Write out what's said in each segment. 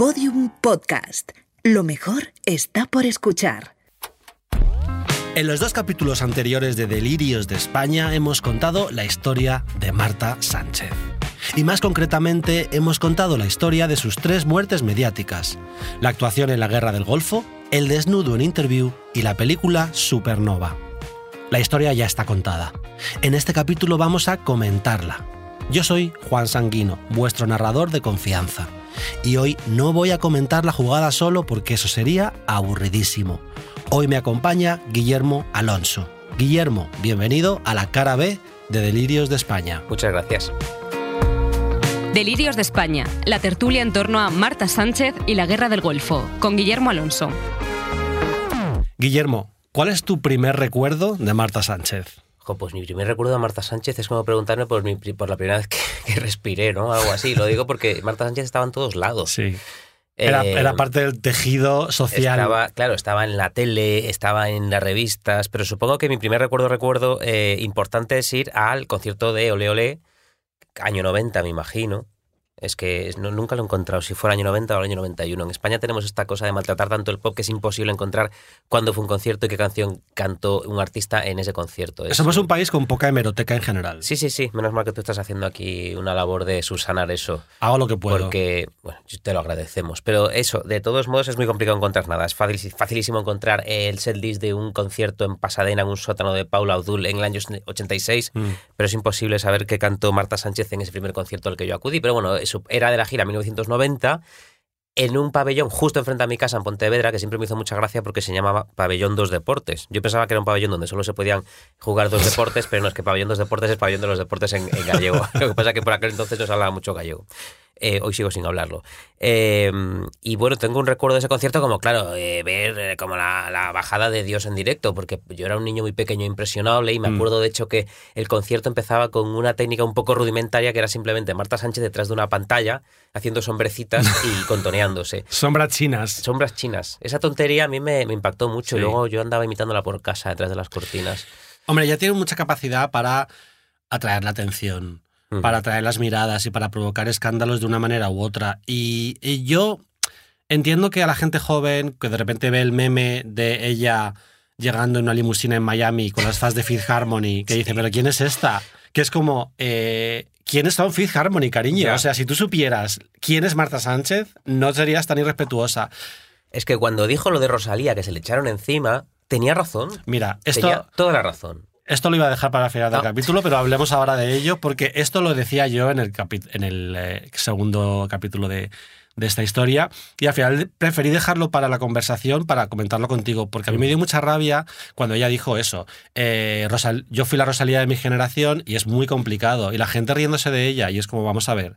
Podium Podcast. Lo mejor está por escuchar. En los dos capítulos anteriores de Delirios de España hemos contado la historia de Marta Sánchez. Y más concretamente hemos contado la historia de sus tres muertes mediáticas, la actuación en la Guerra del Golfo, el desnudo en Interview y la película Supernova. La historia ya está contada. En este capítulo vamos a comentarla. Yo soy Juan Sanguino, vuestro narrador de confianza. Y hoy no voy a comentar la jugada solo porque eso sería aburridísimo. Hoy me acompaña Guillermo Alonso. Guillermo, bienvenido a la cara B de Delirios de España. Muchas gracias. Delirios de España, la tertulia en torno a Marta Sánchez y la Guerra del Golfo, con Guillermo Alonso. Guillermo, ¿cuál es tu primer recuerdo de Marta Sánchez? Pues mi primer recuerdo de Marta Sánchez es como preguntarme por, mi, por la primera vez que, respiré, ¿no? Algo así. Lo digo porque Marta Sánchez estaba en todos lados. Sí. Era, era, eh, parte del tejido social. Estaba, claro, estaba en la tele, estaba en las revistas, pero supongo que mi primer recuerdo, recuerdo eh, importante es ir al concierto de Ole Ole, año 90, me imagino, es que nunca lo he encontrado, si fuera año 90 o el año 91. En España tenemos esta cosa de maltratar tanto el pop que es imposible encontrar cuándo fue un concierto y qué canción cantó un artista en ese concierto. Somos un país con poca hemeroteca en general. Sí, sí, sí. Menos mal que tú estás haciendo aquí una labor de subsanar eso. Hago lo que puedo. Porque, bueno, te lo agradecemos. Pero eso, de todos modos, es muy complicado encontrar nada. Es facilísimo encontrar el setlist de un concierto en Pasadena, en un sótano de Paula Abdul en el año 86, mm. pero es imposible saber qué cantó Marta Sánchez en ese primer concierto al que yo acudí. Pero bueno, eso era de la gira 1990 en un pabellón justo enfrente a mi casa en Pontevedra, que siempre me hizo mucha gracia porque se llamaba Pabellón Dos Deportes. Yo pensaba que era un pabellón donde solo se podían jugar dos deportes, pero no es que Pabellón Dos Deportes es Pabellón de los Deportes en, gallego. Lo que pasa es que por aquel entonces no se hablaba mucho gallego. Eh, hoy sigo sin hablarlo. Eh, y bueno, tengo un recuerdo de ese concierto como, claro, eh, ver como la, bajada de Dios en directo, porque yo era un niño muy pequeño impresionable y me mm. acuerdo de hecho que el concierto empezaba con una técnica un poco rudimentaria que era simplemente Marta Sánchez detrás de una pantalla haciendo sombrecitas y contoneándose. Sombras chinas. Sombras chinas. Esa tontería a mí me, impactó mucho luego yo andaba imitándola por casa detrás de las cortinas. Hombre, ya tiene mucha capacidad para atraer la atención para atraer las miradas y para provocar escándalos de una manera u otra. Y, yo entiendo que a la gente joven que de repente ve el meme de ella llegando en una limusina en Miami con las fans de Fifth Harmony, que dice, pero ¿quién es esta? Que es como, eh, ¿quién está en Fifth Harmony, cariño? O sea, si tú supieras quién es Marta Sánchez, no serías tan irrespetuosa. Es que cuando dijo lo de Rosalía, que se le echaron encima, tenía razón. Mira, esto... Tenía toda la razón. Esto lo iba a dejar para el final del capítulo, pero hablemos ahora de ello, porque esto lo decía yo en el, en el eh, segundo capítulo de, esta historia y al final preferí dejarlo para la conversación, para comentarlo contigo, porque a mí me dio mucha rabia cuando ella dijo eso. Eh, Rosal yo fui la Rosalía de mi generación y es muy complicado y la gente riéndose de ella y es como vamos a ver.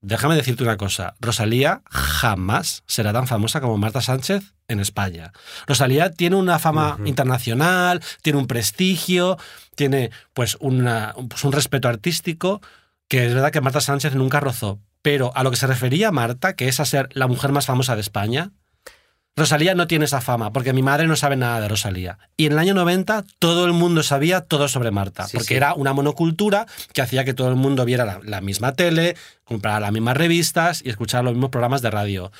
Déjame decirte una cosa, Rosalía jamás será tan famosa como Marta Sánchez en España. Rosalía tiene una fama internacional, tiene un prestigio, tiene pues, pues, un respeto artístico, que es verdad que Marta Sánchez nunca rozó. Pero a lo que se refería Marta, que es a ser la mujer más famosa de España, Rosalía no tiene esa fama, porque mi madre no sabe nada de Rosalía. Y en el año 90 todo el mundo sabía todo sobre Marta, porque era una monocultura que hacía que todo el mundo viera la, misma tele, comprara las mismas revistas y escuchara los mismos programas de radio.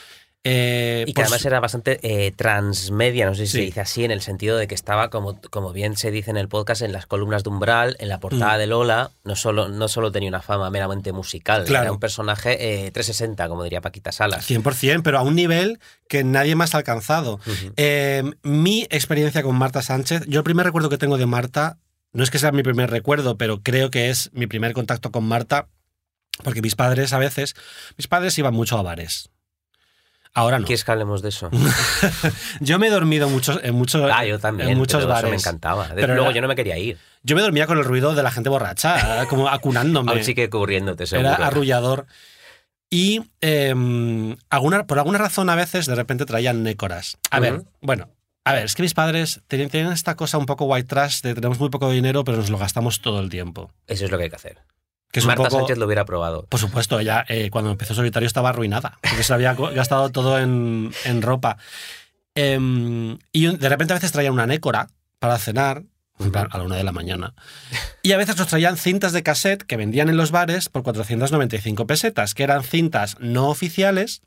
Eh, y que además era bastante eh, transmedia, no sé si se dice así, en el sentido de que estaba, como, como bien se dice en el podcast, en las columnas de Umbral, en la portada mm. de Lola, no solo, no solo tenía una fama meramente musical, era un personaje 360, eh, como diría Paquita Salas. 100%, pero a un nivel que nadie más ha alcanzado. mi experiencia con Marta Sánchez, yo el primer recuerdo que tengo de Marta, no es que sea mi primer recuerdo, pero creo que es mi primer contacto con Marta, porque mis padres a veces, mis padres iban mucho a bares Ahora no. ¿Quieres que hablemos de eso? yo me he dormido muchos, en muchos, ah, yo también, en muchos bares. Eso me encantaba. Pero luego yo no me quería ir. Yo me dormía con el ruido de la gente borracha, como acunándome. Aún sí que cubriéndote, seguro. Era arrullador. Y em, alguna, por alguna razón a veces de repente traían nécoras. A ver, bueno, a ver, es que mis padres tienen, esta cosa un poco white trash de tenemos muy poco dinero, pero nos lo gastamos todo el tiempo. Eso es lo que hay que hacer. Que Marta Sánchez lo hubiera probado. Por supuesto, ella eh, cuando empezó solitario estaba arruinada, porque se había gastado todo en, ropa. Em, y de repente a veces traía una nécora para cenar, a la una de la mañana. Y a veces nos traían cintas de cassette que vendían en los bares por 495 pesetas, que eran cintas no oficiales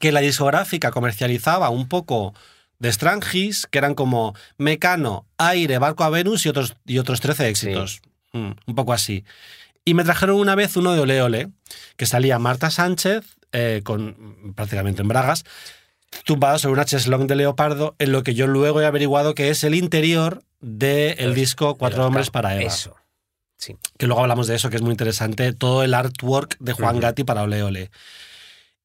que la discográfica comercializaba un poco de Strangis, que eran como Mecano, Aire, Barco a Venus y otros, y otros 13 éxitos. Mm, un poco así. Y me trajeron una vez uno de Ole Ole, que salía Marta Sánchez, eh, con prácticamente en bragas, tumbada sobre una cheslong de leopardo, en lo que yo luego he averiguado que es el interior del disco Cuatro Hombres para Eva. Eso. Sí. Que luego hablamos de eso, que es muy interesante, todo el artwork de Juan. Gatti para Ole Ole.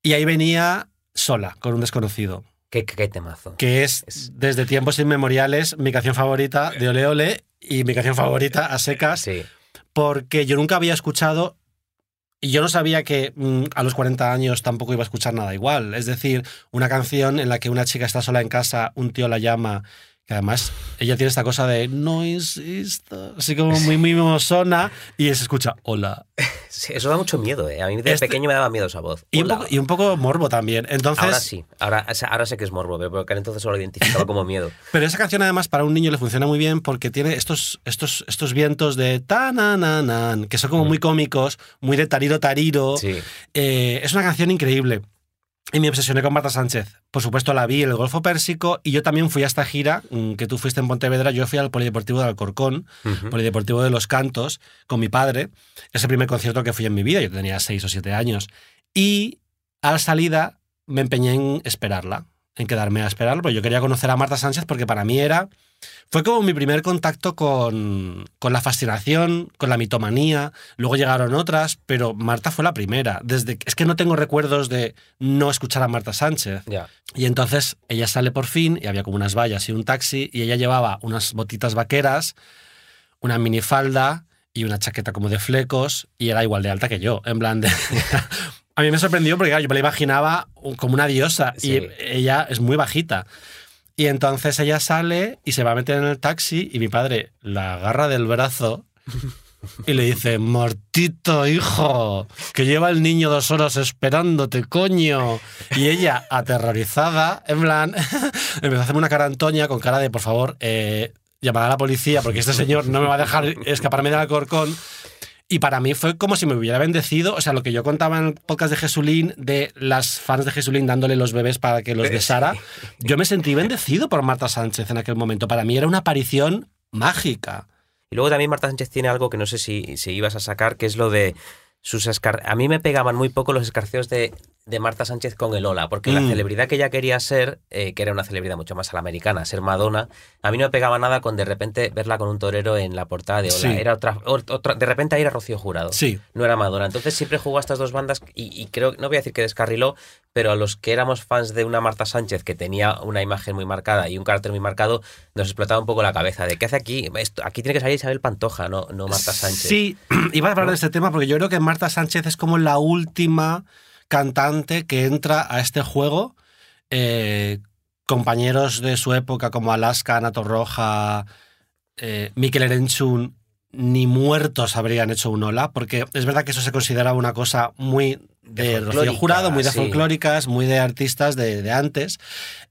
Y ahí venía sola, con un desconocido, Qué, qué- qué temazo. que es, Es- desde tiempos inmemoriales mi canción favorita de Ole Ole y mi canción favorita a secas, Sí. Porque yo nunca había escuchado y yo no sabía que mm, a los 40 años tampoco iba a escuchar nada igual. Es decir, una canción en la que una chica está sola en casa, un tío la llama, que además ella tiene esta cosa de no insisto, así como muy mimosona, y se escucha hola. Sí, Eso da mucho miedo, ¿eh? A mí de Este- pequeño me daba miedo esa voz. Y un, poco, y un poco morbo también. Entonces, Ahora sí, ahora, ahora sé que es morbo, pero porque entonces solo lo identificaba como miedo. Pero esa canción además para un niño le funciona muy bien porque tiene estos, estos, estos vientos de ta na na nan que son como muy cómicos, muy de tariro tariro. Sí. Eh, es una canción increíble. Y me obsesioné con Marta Sánchez. Por supuesto, la vi en el Golfo Pérsico y yo también fui a esta gira mm, que tú fuiste en Pontevedra. Yo fui al Polideportivo de Alcorcón. Polideportivo de los Cantos, con mi padre. Es el primer concierto que fui en mi vida. Yo tenía seis o siete años. Y a la salida me empeñé en esperarla, en quedarme a esperarla, porque yo quería conocer a Marta Sánchez porque para mí era. Fue como mi primer contacto con, con la fascinación, con la mitomanía. Luego llegaron otras, pero Marta fue la primera. Desde, es que no tengo recuerdos de no escuchar a Marta Sánchez. Ya. Y entonces ella sale por fin y había como unas vallas y un taxi y ella llevaba unas botitas vaqueras, una minifalda y una chaqueta como de flecos y era igual de alta que yo, en plan de... A mí me sorprendió porque claro, yo me la imaginaba como una diosa Sí. y ella es muy bajita. Y entonces ella sale y se va a meter en el taxi y mi padre la agarra del brazo y le dice, Martito, hijo, que lleva el niño dos horas esperándote, coño. Y ella, aterrorizada, en plan, empezó a hacerme una cara Antonia con cara de, por favor, eh, llamad a la policía porque este señor no me va a dejar escaparme del Alcorcón. Y para mí fue como si me hubiera bendecido. O sea, lo que yo contaba en el podcast de Jesulín, de las fans de Jesulín dándole los bebés para que los besara, yo me sentí bendecido por Marta Sánchez en aquel momento. Para mí era una aparición mágica. Y luego también Marta Sánchez tiene algo que no sé si, si ibas a sacar, que es lo de sus escar... A mí me pegaban muy poco los escarceos de, de Marta Sánchez con el Ola, porque la Mm. celebridad que ella quería ser, eh, que era una celebridad mucho más a la americana, ser Madonna, a mí no me pegaba nada con de repente verla con un torero en la portada de Ola. Sí. Era otra, otra, de repente ahí era Rocío Jurado. Sí. No era Madonna. Entonces siempre jugó a estas dos bandas y, y creo, no voy a decir que descarriló, pero a los que éramos fans de una Marta Sánchez que tenía una imagen muy marcada y un carácter muy marcado, nos explotaba un poco la cabeza de qué hace aquí. Esto, aquí tiene que salir Isabel Pantoja, no, no Marta Sánchez. Sí, iba a hablar ¿No? de este tema porque yo creo que Marta Sánchez es como la última cantante que entra a este juego. Eh, compañeros de su época como Alaska, Ana Torroja, eh, Mikel Erenchun, ni muertos habrían hecho un ola, porque es verdad que eso se considera una cosa muy de De Rocío Jurado, muy de sí. folclóricas, muy de artistas de, de antes.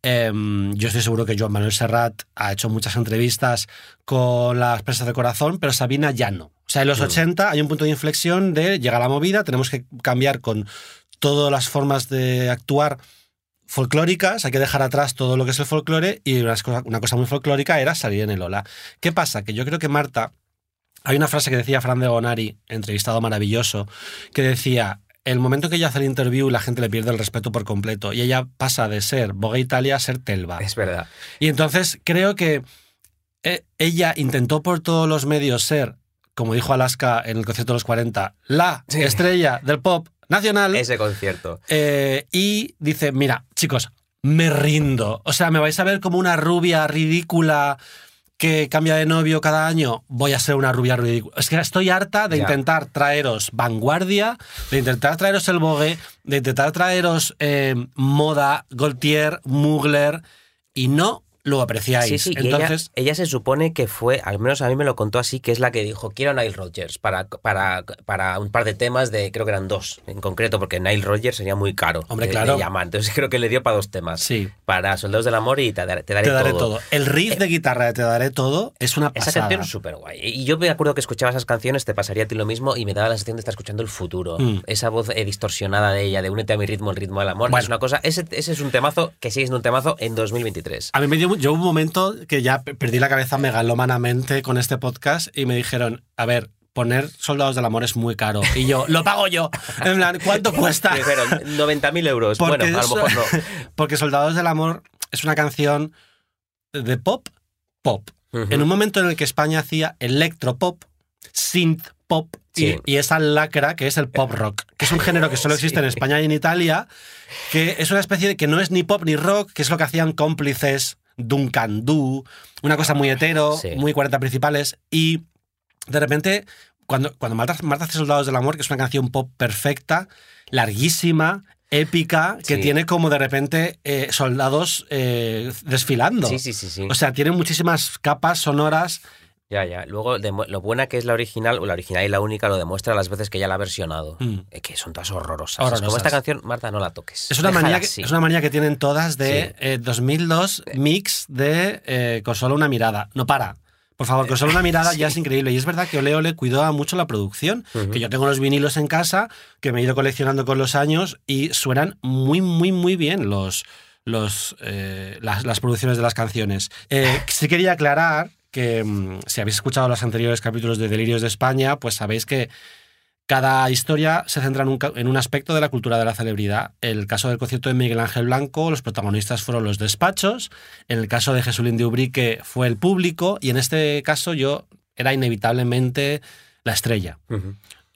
Eh, yo estoy seguro que Joan Manuel Serrat ha hecho muchas entrevistas con las presas de corazón, pero Sabina ya no. O sea, en los Mm. 80 hay un punto de inflexión de llega la movida, tenemos que cambiar con todas las formas de actuar folclóricas, hay que dejar atrás todo lo que es el folclore y una cosa, una cosa muy folclórica era salir en el Ola. ¿Qué pasa? Que yo creo que Marta, hay una frase que decía Fran de Gonari, entrevistado maravilloso, que decía, el momento que ella hace el interview la gente le pierde el respeto por completo y ella pasa de ser Vogue Italia a ser Telva. Es verdad. Y entonces creo que eh, ella intentó por todos los medios ser, como dijo Alaska en el concierto de los 40, la Sí. estrella del pop nacional. Ese concierto. Eh, y dice, mira, chicos, me rindo. O sea, me vais a ver como una rubia ridícula que cambia de novio cada año. Voy a ser una rubia ridícula. Es que estoy harta de Ya. intentar traeros vanguardia, de intentar traeros el Vogue, de intentar traeros eh, moda, Gaultier, Mugler, y no lo apreciáis. Sí, sí, Entonces, ella, ella se supone que fue, al menos a mí me lo contó así, que es la que dijo, quiero a Nile Rodgers para, para, para un par de temas de, creo que eran dos en concreto, porque Nile Rodgers sería muy caro Hombre, de, claro. de llamar. Entonces creo que le dio para dos temas. Sí. Para Soldados del Amor y Te daré, te daré te daré todo. todo. El riff de guitarra de Te daré todo es una Esa pasada. canción es súper guay. Y yo me acuerdo que escuchaba esas canciones, te pasaría a ti lo mismo y me daba la sensación de estar escuchando el futuro. Mm. Esa voz eh, distorsionada de ella, de únete a mi ritmo, el ritmo del amor. Bueno. Es una cosa, ese, ese es un temazo que sigue siendo un temazo en 2023. A mí me dio yo hubo un momento que ya pe- perdí la cabeza megalomanamente con este podcast y me dijeron, a ver, poner Soldados del Amor es muy caro. Y yo, lo pago yo. En plan, ¿cuánto cuesta? Me dijeron 90.000 euros. Porque bueno, a lo mejor no. Porque Soldados del Amor es una canción de pop, pop. En un momento en el que España hacía electropop, synth pop y- Sí. y, esa lacra que es el pop rock, que es un género que solo existe en. España y en Italia, que es una especie de que no es ni pop ni rock, que es lo que hacían cómplices, Duncan Du, una cosa muy hetero, Sí. muy 40 principales y de repente cuando, cuando Marta, Marta hace Soldados del Amor, que es una canción pop perfecta, larguísima, épica, que Sí. tiene como de repente eh, soldados eh, desfilando. Sí, sí, sí, sí. O sea, tiene muchísimas capas sonoras. Ya, ya. Luego, lo buena que es la original, o la original y la única, lo demuestra las veces que ya la ha versionado. Mm. Que son todas horrorosas. Horrorosas. Como esta canción, Marta, no la toques. Es una, Déjala manía que, así. es una manía que tienen todas de Sí. eh, 2002 mix de eh, Con solo una mirada. No para. Por favor, con solo una mirada ya es increíble. Y es verdad que Ole Ole cuidó mucho la producción. Que yo tengo los vinilos en casa, que me he ido coleccionando con los años y suenan muy, muy, muy bien los, los, eh, las, las producciones de las canciones. Eh, sí quería aclarar que mm, si habéis escuchado los anteriores capítulos de Delirios de España, pues sabéis que cada historia se centra en un, ca- en un aspecto de la cultura de la celebridad. En el caso del concierto de Miguel Ángel Blanco, los protagonistas fueron los despachos. En el caso de Jesulín de Ubrique fue el público. Y en este caso yo era inevitablemente la estrella.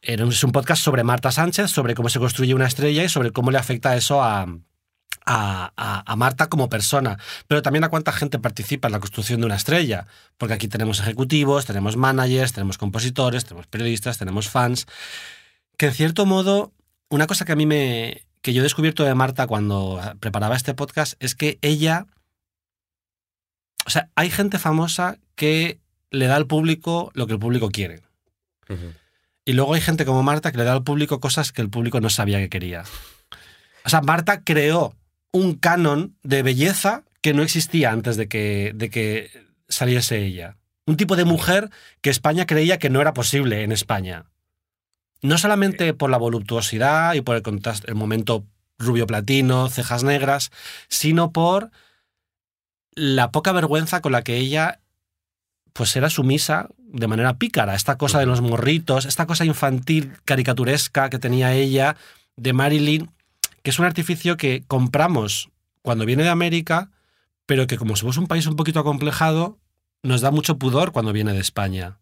Es un podcast sobre Marta Sánchez, sobre cómo se construye una estrella y sobre cómo le afecta eso a, a, a- a Marta como persona, pero también a cuánta gente participa en la construcción de una estrella, porque aquí tenemos ejecutivos, tenemos managers, tenemos compositores, tenemos periodistas, tenemos fans, que en cierto modo, una cosa que a mí me... que yo he descubierto de Marta cuando preparaba este podcast es que ella... O sea, hay gente famosa que le da al público lo que el público quiere. Y luego hay gente como Marta que le da al público cosas que el público no sabía que quería. O sea, Marta creó un canon de belleza que no existía antes de que, de que saliese ella. Un tipo de mujer que España creía que no era posible en España. No solamente por la voluptuosidad y por el, contraste- el momento rubio platino, cejas negras, sino por la poca vergüenza con la que ella pues era sumisa de manera pícara. Esta cosa de los morritos, esta cosa infantil, caricaturesca que tenía ella de Marilyn, que es un artificio que compramos cuando viene de América, pero que como somos un país un poquito acomplejado, nos da mucho pudor cuando viene de España.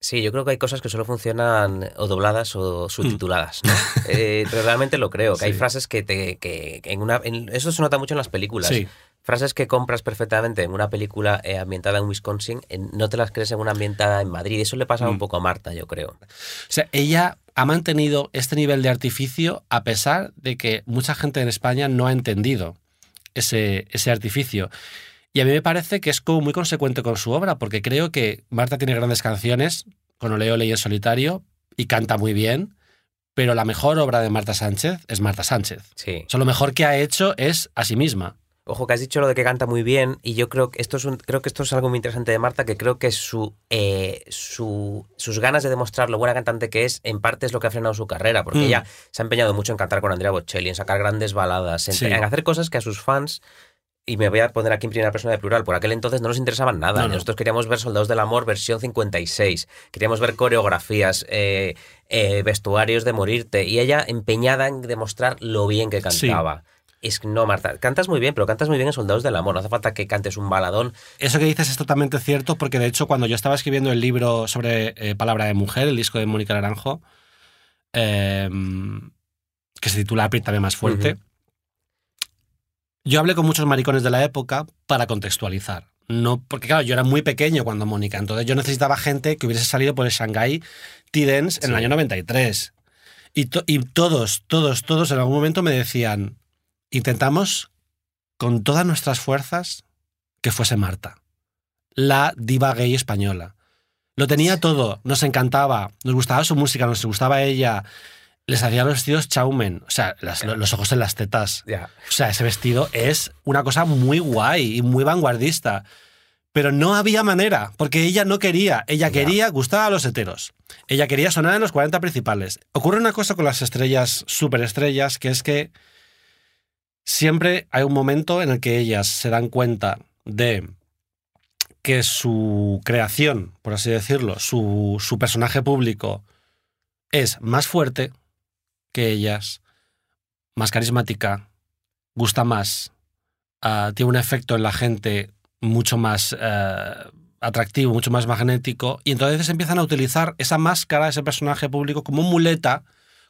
Sí, yo creo que hay cosas que solo funcionan o dobladas o subtituladas. ¿no? Eh, pero realmente lo creo, que hay frases que te. Que, que en una, en- eso se nota mucho en las películas. Sí. Frases que compras perfectamente en una película eh, ambientada en Wisconsin, en- no te las crees en una ambientada en Madrid. Eso le pasa Mm. un poco a Marta, yo creo. O sea, ella ha mantenido este nivel de artificio a pesar de que mucha gente en España no ha entendido ese, ese artificio. Y a mí me parece que es como muy consecuente con su obra, porque creo que Marta tiene grandes canciones, con Ole Ole y en solitario, y canta muy bien, pero la mejor obra de Marta Sánchez es Marta Sánchez. Sí. O sea, lo mejor que ha hecho es a sí misma. Ojo, que has dicho lo de que canta muy bien, y yo creo que esto es, un- creo que esto es algo muy interesante de Marta, que creo que su, eh, su- sus ganas de demostrar lo buena cantante que es, en parte es lo que ha frenado su carrera, porque Mm. ella se ha empeñado mucho en cantar con Andrea Bocelli, en sacar grandes baladas, en, Sí. en hacer cosas que a sus fans, y me voy a poner aquí en primera persona de plural, por aquel entonces no nos interesaban nada. No, no. Nosotros queríamos ver Soldados del Amor versión 56, queríamos ver coreografías, eh, eh, vestuarios de morirte, y ella empeñada en demostrar lo bien que Sí. Es no, Marta, cantas muy bien, pero cantas muy bien en Soldados del Amor. No hace falta que cantes un baladón. Eso que dices es totalmente cierto, porque de hecho cuando yo estaba escribiendo el libro sobre eh, Palabra de Mujer, el disco de Mónica Naranjo, eh, que se titula Apriétame más fuerte, yo hablé con muchos maricones de la época para contextualizar. No, porque claro, yo era muy pequeño cuando Mónica, entonces yo necesitaba gente que hubiese salido por el Shanghai T-Dance en el año 93. Y, to- y todos, todos, todos en algún momento me decían, intentamos con todas nuestras fuerzas que fuese Marta, la diva gay española. Lo tenía todo, nos encantaba, nos gustaba su música, nos gustaba ella, les hacía los vestidos chaumen, o sea, las- los ojos en las tetas. Ya. O sea, ese vestido es una cosa muy guay y muy vanguardista. Pero no había manera, porque ella no quería. Ella quería gustar a los heteros. Ella quería sonar en los 40 principales. Ocurre una cosa con las estrellas, superestrellas, que es que siempre hay un momento en el que ellas se dan cuenta de que su creación, por así decirlo, su, su personaje público es más fuerte que ellas, más carismática, gusta más, ah, tiene un efecto en la gente mucho más eh, atractivo, mucho más magnético, y entonces empiezan a utilizar esa máscara, ese personaje público, como muleta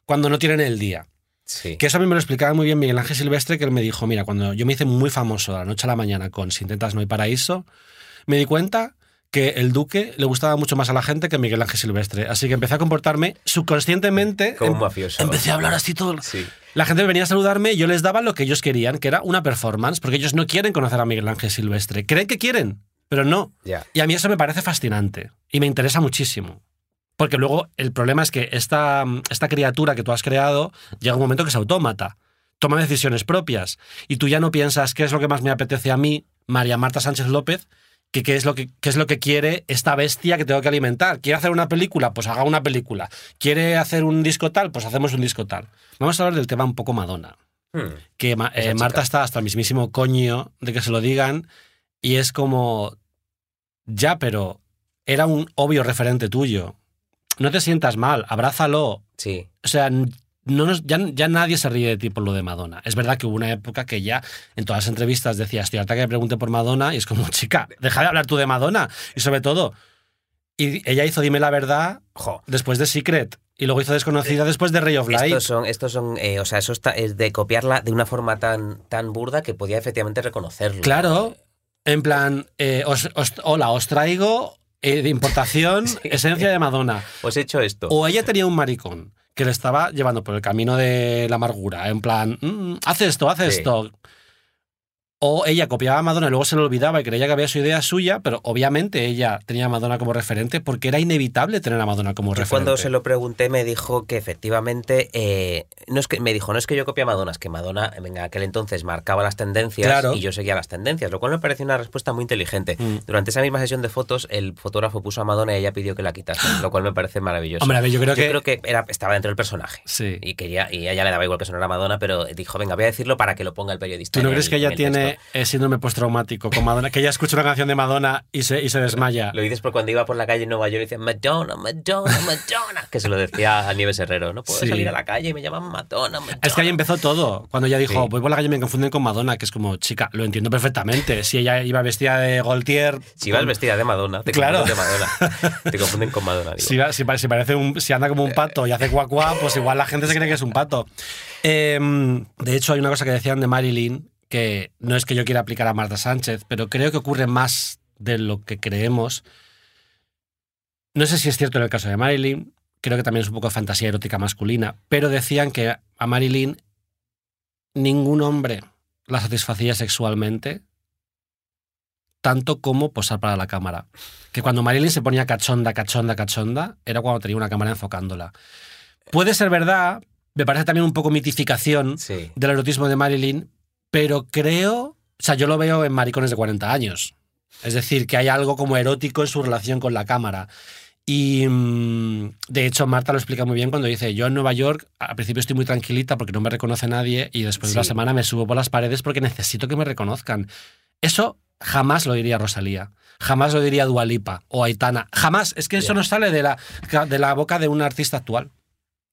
cuando no tienen el día. Sí. Que eso a mí me lo explicaba muy bien Miguel Ángel Silvestre, que él me dijo, mira, cuando yo me hice muy famoso de la noche a la mañana con Si intentas no hay paraíso, me di cuenta que el Duque le gustaba mucho más a la gente que Miguel Ángel Silvestre. Así que empecé a comportarme subconscientemente. Como un em- mafioso. Empecé a hablar así todo. Sí. La gente venía a saludarme y yo les daba lo que ellos querían, que era una performance, porque ellos no quieren conocer a Miguel Ángel Silvestre. Creen que quieren, pero no. Y a mí eso me parece fascinante y me interesa muchísimo. Porque luego el problema es que esta, esta criatura que tú has creado llega un momento que es autómata, toma decisiones propias y tú ya no piensas qué es lo que más me apetece a mí, María Marta Sánchez López, que qué es lo que, qué es lo que quiere esta bestia que tengo que alimentar. ¿Quiere hacer una película? Pues haga una película. ¿Quiere hacer un disco tal? Pues hacemos un disco tal. Vamos a hablar del tema un poco Madonna Hmm. que eh, Marta chica. está hasta el mismísimo coño de que se lo digan y es como, ya, pero era un obvio referente tuyo. No te sientas mal, abrázalo. Sí. O sea, no nos- ya, ya nadie se ríe de ti por lo de Madonna. Es verdad que hubo una época que ya en todas las entrevistas decía, estoy harta que me pregunte por Madonna y es como, chica, deja de hablar tú de Madonna. Y sobre todo, y ella hizo Dime la verdad Jo. después de Secret y luego hizo Desconocida después de Ray of Light. Estos son, estos son eh, o sea, eso está, es de copiarla de una forma tan, tan burda que podía efectivamente reconocerlo. Claro, en plan, eh, os- os- hola, os traigo eh, de importación esencia de Madonna. Pues he hecho esto. O ella tenía un maricón que le estaba llevando por el camino de la amargura, en plan, "Mm, haz esto, haz Sí. esto. O ella copiaba a Madonna y luego se lo olvidaba y creía que había su idea suya, pero obviamente ella tenía a Madonna como referente porque era inevitable tener a Madonna como Yo referente. cuando se lo pregunté me dijo que efectivamente eh, no es que me dijo no es que yo copie a Madonna es que Madonna en aquel entonces marcaba las tendencias Claro. y yo seguía las tendencias lo cual me pareció una respuesta muy inteligente Mm. durante esa misma sesión de fotos el fotógrafo puso a Madonna y ella pidió que la quitase lo cual me parece maravilloso Hombre, a ver, yo creo yo que... creo que era, estaba dentro del personaje Sí. y quería y a ella le daba igual que sonara Madonna pero dijo venga voy a decirlo para que lo ponga el periodista ¿Tú no crees el- que ella el tiene eh, síndrome postraumático con Madonna? Que ella escucha una canción de Madonna y se, y se desmaya. Lo dices por cuando iba por la calle en Nueva York y decía Madonna, Madonna, Madonna, que se lo decía a Nieves Herrero. No puedo Sí. salir a la calle y me llaman Madonna, Madonna. Es que ahí empezó todo. Cuando ella dijo, Sí. voy por la calle y me confunden con Madonna, que es como, chica, lo entiendo perfectamente. Si ella iba vestida de Gaultier. Si con- vestida de Madonna, te Claro. confunden de Madonna. Te confunden con Madonna. Si, si pa- si parece un, si anda como un pato y hace cuacuá, pues igual la gente se cree que es un pato. Em, de hecho, hay una cosa que decían de Marilyn, que no es que yo quiera aplicar a Marta Sánchez, pero creo que ocurre más de lo que creemos. No sé si es cierto en el caso de Marilyn, creo que también es un poco fantasía erótica masculina, pero decían que a Marilyn ningún hombre la satisfacía sexualmente tanto como posar para la cámara. Que cuando Marilyn se ponía cachonda, cachonda, cachonda, era cuando tenía una cámara enfocándola. Puede ser verdad, me parece también un poco mitificación Sí. del erotismo de Marilyn, pero creo, o sea, yo lo veo en maricones de 40 años. Es decir, que hay algo como erótico en su relación con la cámara. Y mm, de hecho, Marta lo explica muy bien cuando dice: Yo en Nueva York al principio estoy muy tranquilita porque no me reconoce nadie y después de una semana me subo por las paredes porque necesito que me reconozcan. Eso jamás lo diría Rosalía, jamás lo diría Dualipa o Aitana. Jamás. Es que eso no sale de la, de la boca de un artista actual.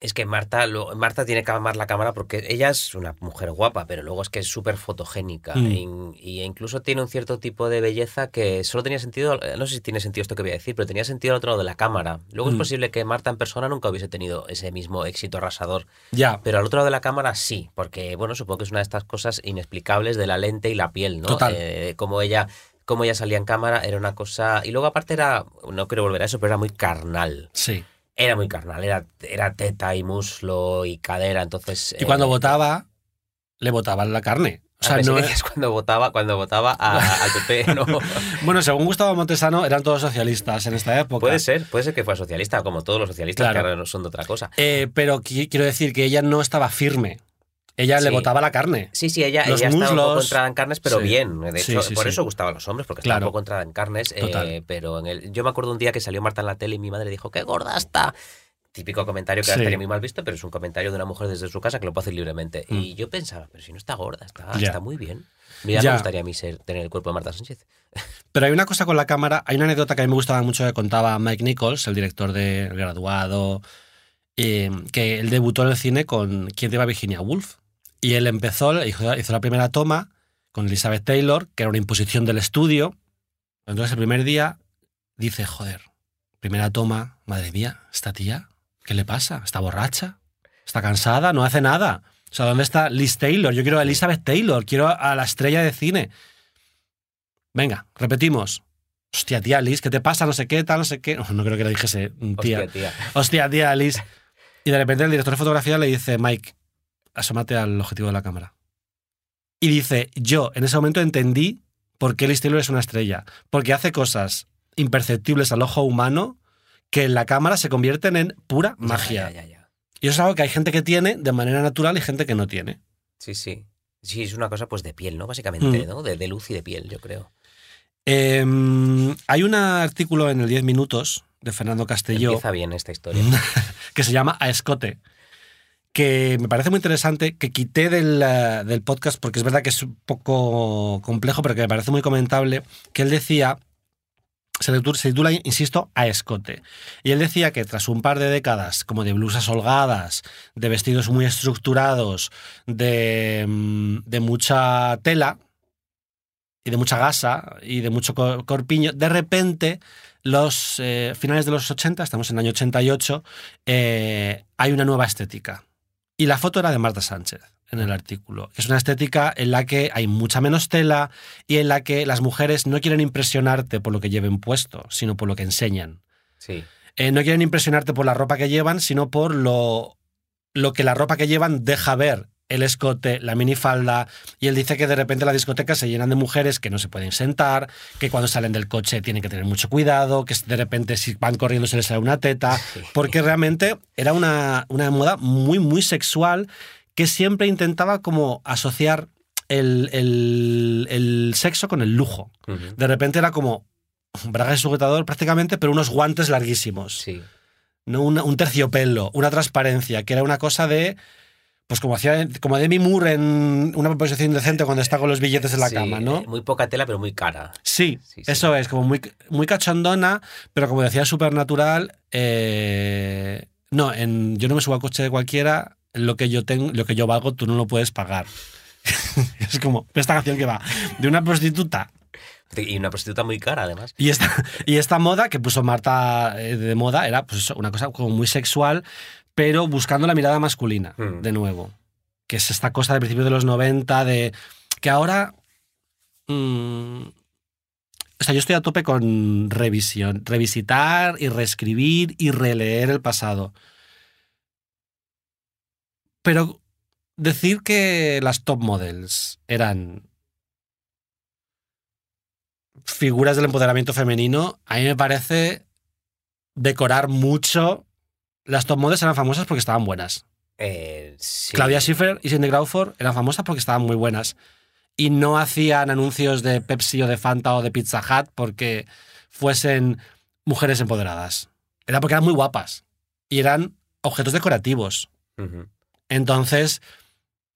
Es que Marta, lo- Marta tiene que amar la cámara porque ella es una mujer guapa, pero luego es que es súper fotogénica Mm. y, y incluso tiene un cierto tipo de belleza que solo tenía sentido, eh, no sé si tiene sentido esto que voy a decir, pero tenía sentido al otro lado de la cámara. Luego Mm. es posible que Marta en persona nunca hubiese tenido ese mismo éxito arrasador, Ya. pero al otro lado de la cámara sí, porque bueno, supongo que es una de estas cosas inexplicables de la lente y la piel, ¿no? Total. Eh, como ella como ella salía en cámara era una cosa y luego aparte era no quiero volver a eso, pero era muy carnal. Sí. Era muy carnal, era, era teta y muslo y cadera, entonces... Y cuando eh, votaba, le votaban la carne. O sea, no es- cuando votaba, cuando votaba a- al PP, ¿no? Bueno, según Gustavo Montesano, eran todos socialistas en esta época. puede ser, puede ser que fuera socialista, como todos los socialistas, Claro. que ahora no son de otra cosa. Eh, pero qui- quiero decir que ella no estaba firme. Ella le botaba la carne. Sí, sí, ella, Los ella estaba un poco entrada en carnes, pero Sí. bien. De hecho, sí, por eso gustaban los hombres, porque Claro. estaba un poco entrada en carnes. eh, pero en el, yo me acuerdo un día que salió Marta en la tele y mi madre dijo, ¡qué gorda está! Típico comentario que Sí. estaría muy mal visto, pero es un comentario de una mujer desde su casa que lo puede hacer libremente. Mm. Y yo pensaba, pero si no está gorda, está, muy bien. Mira, Ya. me gustaría a mí ser, tener el cuerpo de Marta Sánchez. Pero hay una cosa con la cámara, hay una anécdota que a mí me gustaba mucho que contaba Mike Nichols, el director de El Graduado, eh, que él debutó en el cine con ¿Quién te va Virginia Woolf? Y él empezó, hizo, hizo la primera toma con Elizabeth Taylor, que era una imposición del estudio. Entonces el primer día dice, joder, primera toma, madre mía, esta tía, ¿qué le pasa? ¿Está borracha? ¿Está cansada? No hace nada. O sea, ¿dónde está Liz Taylor? Yo quiero a Elizabeth Taylor, quiero a la estrella de cine. Venga, repetimos. Hostia, tía Liz, ¿qué te pasa? No sé qué, tal, no sé qué. No, no creo que le dijese tía. Hostia, tía. Hostia, tía Liz. Y de repente el director de fotografía le dice, Mike, asómate al objetivo de la cámara. Y dice, yo en ese momento entendí por qué Liz Taylor es una estrella. Porque hace cosas imperceptibles al ojo humano que en la cámara se convierten en pura magia. Ya, ya, ya. Y eso es algo que hay gente que tiene de manera natural y gente que no tiene. Sí, sí. Sí, es una cosa pues de piel, ¿no? Básicamente, Mm. ¿no? De, de luz y de piel, yo creo. Eh, hay un artículo en el 10 minutos de Fernando Castelló Empieza bien esta historia. que se llama A Escote, que me parece muy interesante, que quité del, eh, del podcast porque es verdad que es un poco complejo, pero que me parece muy comentable, que él decía, se titu- se titula, insisto, A Escote. Y él decía que tras un par de décadas como de blusas holgadas, de vestidos muy estructurados, de, mm, de mucha tela y de mucha gasa y de mucho cor- corpiño, de repente los eh, finales de los 80, estamos en el año 88, eh, hay una nueva estética. Y la foto era de Marta Sánchez en el artículo. Es una estética en la que hay mucha menos tela y en la que las mujeres no quieren impresionarte por lo que lleven puesto, sino por lo que enseñan. Sí. Eh, no quieren impresionarte por la ropa que llevan, sino por lo, lo que la ropa que llevan deja ver. El escote, la minifalda. Y él dice que de repente las discotecas se llenan de mujeres que no se pueden sentar, que cuando salen del coche tienen que tener mucho cuidado, que de repente si van corriendo se les sale una teta. Porque realmente era una, una moda muy, muy sexual que siempre intentaba como asociar el, el- el sexo con el lujo. De repente era como bragas y sujetador prácticamente, pero unos guantes larguísimos. Sí. ¿no? Una- un terciopelo, una transparencia, que era una cosa de. Pues como hacía como Demi Moore en una posición indecente cuando está con los billetes en la Sí, cama, ¿no? eh, Muy poca tela, pero muy cara. Sí, Sí, sí. eso es, como muy, muy cachondona, pero como decía Supernatural, eh, no, en Yo no me subo al coche de cualquiera, lo que yo tengo, lo que yo valgo, tú no lo puedes pagar. es como esta canción que va de una prostituta Y una prostituta muy cara, además. Y esta, y esta moda que puso Marta eh, de moda era pues, una cosa como muy sexual, pero buscando la mirada masculina, Mm. de nuevo. Que es esta cosa de principios de los 90, de que ahora... mm, o sea, yo estoy a tope con revisión, revisitar y reescribir y releer el pasado. Pero decir que las top models eran figuras del empoderamiento femenino, a mí me parece decorar mucho. Las top models eran famosas porque estaban buenas. Eh, sí. Claudia Schiffer y Cindy Crawford eran famosas porque estaban muy buenas. Y no hacían anuncios de Pepsi o de Fanta o de Pizza Hut porque fuesen mujeres empoderadas. Era porque eran muy guapas. Y eran objetos decorativos. Entonces,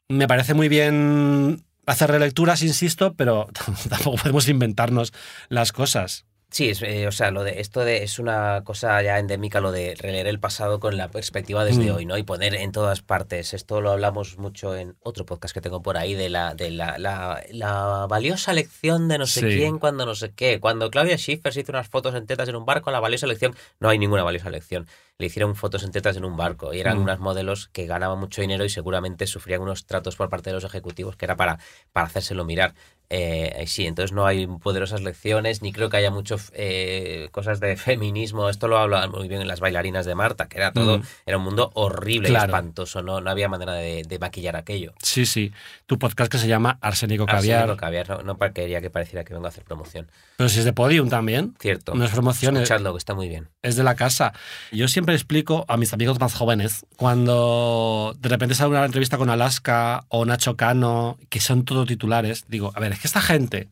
me parece muy bien hacer relecturas, insisto, pero tampoco podemos inventarnos las cosas. Sí, es, eh, o sea, lo de esto de, es una cosa ya endémica lo de releer el pasado con la perspectiva desde Mm. hoy, ¿no? Y poner en todas partes. Esto lo hablamos mucho en otro podcast que tengo por ahí de la, de la, la, la valiosa lección de no sé Sí. quién cuando no sé qué. Cuando Claudia Schiffer se hizo unas fotos en tetas en un barco, la valiosa lección, no hay ninguna valiosa lección. Le hicieron fotos en tetas en un barco y eran Mm. unas modelos que ganaban mucho dinero y seguramente sufrían unos tratos por parte de los ejecutivos que era para, para hacérselo mirar. Eh, sí, entonces no hay poderosas lecciones, ni creo que haya hecho eh, cosas de feminismo. Esto lo hablaban muy bien en las bailarinas de Marta, que era todo, Mm. era un mundo horrible Claro. y espantoso. No, no había manera de, de maquillar aquello. Sí, sí. Tu podcast que se llama Arsénico Caviar. Arsénico caviar, no, no quería que pareciera que vengo a hacer promoción. Pero si es de Podium también. Cierto. No es promoción, es- Escuchadlo, que está muy bien. es de la casa. Yo siempre explico a mis amigos más jóvenes, cuando de repente sale una entrevista con Alaska o Nacho Cano, que son todo titulares, digo, a ver, es que esta gente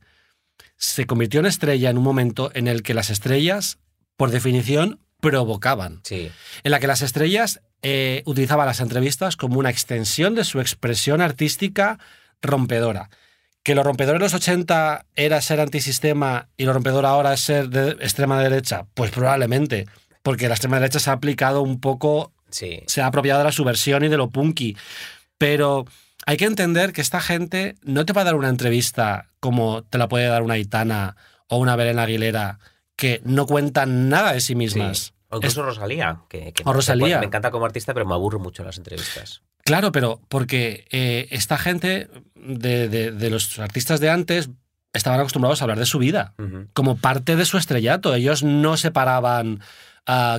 se convirtió en estrella en un momento en el que las estrellas, por definición, provocaban. Sí. En la que las estrellas eh, utilizaban las entrevistas como una extensión de su expresión artística rompedora. Que lo rompedor en los 80 era ser antisistema y lo rompedor ahora es ser de extrema derecha, pues probablemente, porque la extrema derecha se ha aplicado un poco, Sí. se ha apropiado de la subversión y de lo punky. Pero hay que entender que esta gente no te va a dar una entrevista como te la puede dar una Aitana o una Belén Aguilera, que no cuentan nada de sí sí. mismas. O incluso Rosalía. Que, que O Rosalía. Me encanta como artista, pero me aburro mucho en las entrevistas. Claro, pero porque eh, esta gente de, de- de los artistas de antes estaban acostumbrados a hablar de su vida como parte de su estrellato. Ellos no separaban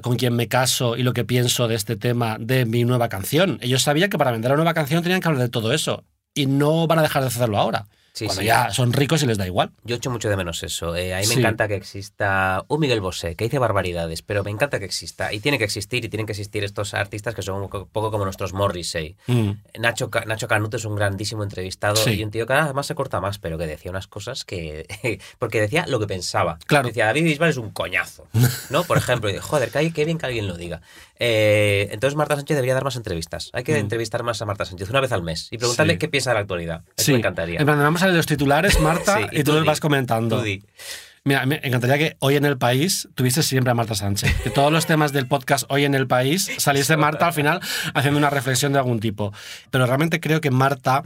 con quién me caso y lo que pienso de este tema de mi nueva canción. Ellos sabían que para vender la nueva canción tenían que hablar de todo eso y no van a dejar de hacerlo ahora. Sí, cuando sí. ya son ricos y les da igual. Yo echo mucho de menos eso. Eh, a mí me Sí. encanta que exista un Miguel Bosé, que dice barbaridades, pero me encanta que exista. Y tiene que existir, y tienen que existir estos artistas que son un poco como nuestros Morrissey. Mm. Nacho, Nacho Canuto es un grandísimo entrevistado y un tío que además se corta más, pero que decía unas cosas que... porque decía lo que pensaba. Claro. Decía, David Bisbal es un coñazo, ¿no? Por ejemplo, y dice, joder, qué, bien que alguien lo diga. Eh, entonces Marta Sánchez debería dar más entrevistas. Hay que Mm. entrevistar más a Marta Sánchez una vez al mes y preguntarle qué piensa de la actualidad. Eso me encantaría. En plan, vamos a leer los titulares, Marta, Sí, y tú tú los vas comentando. Tú. Mira, me encantaría que hoy en el país tuviese siempre a Marta Sánchez. Que todos los temas del podcast hoy en el país saliese Marta al final haciendo una reflexión de algún tipo. Pero realmente creo que Marta,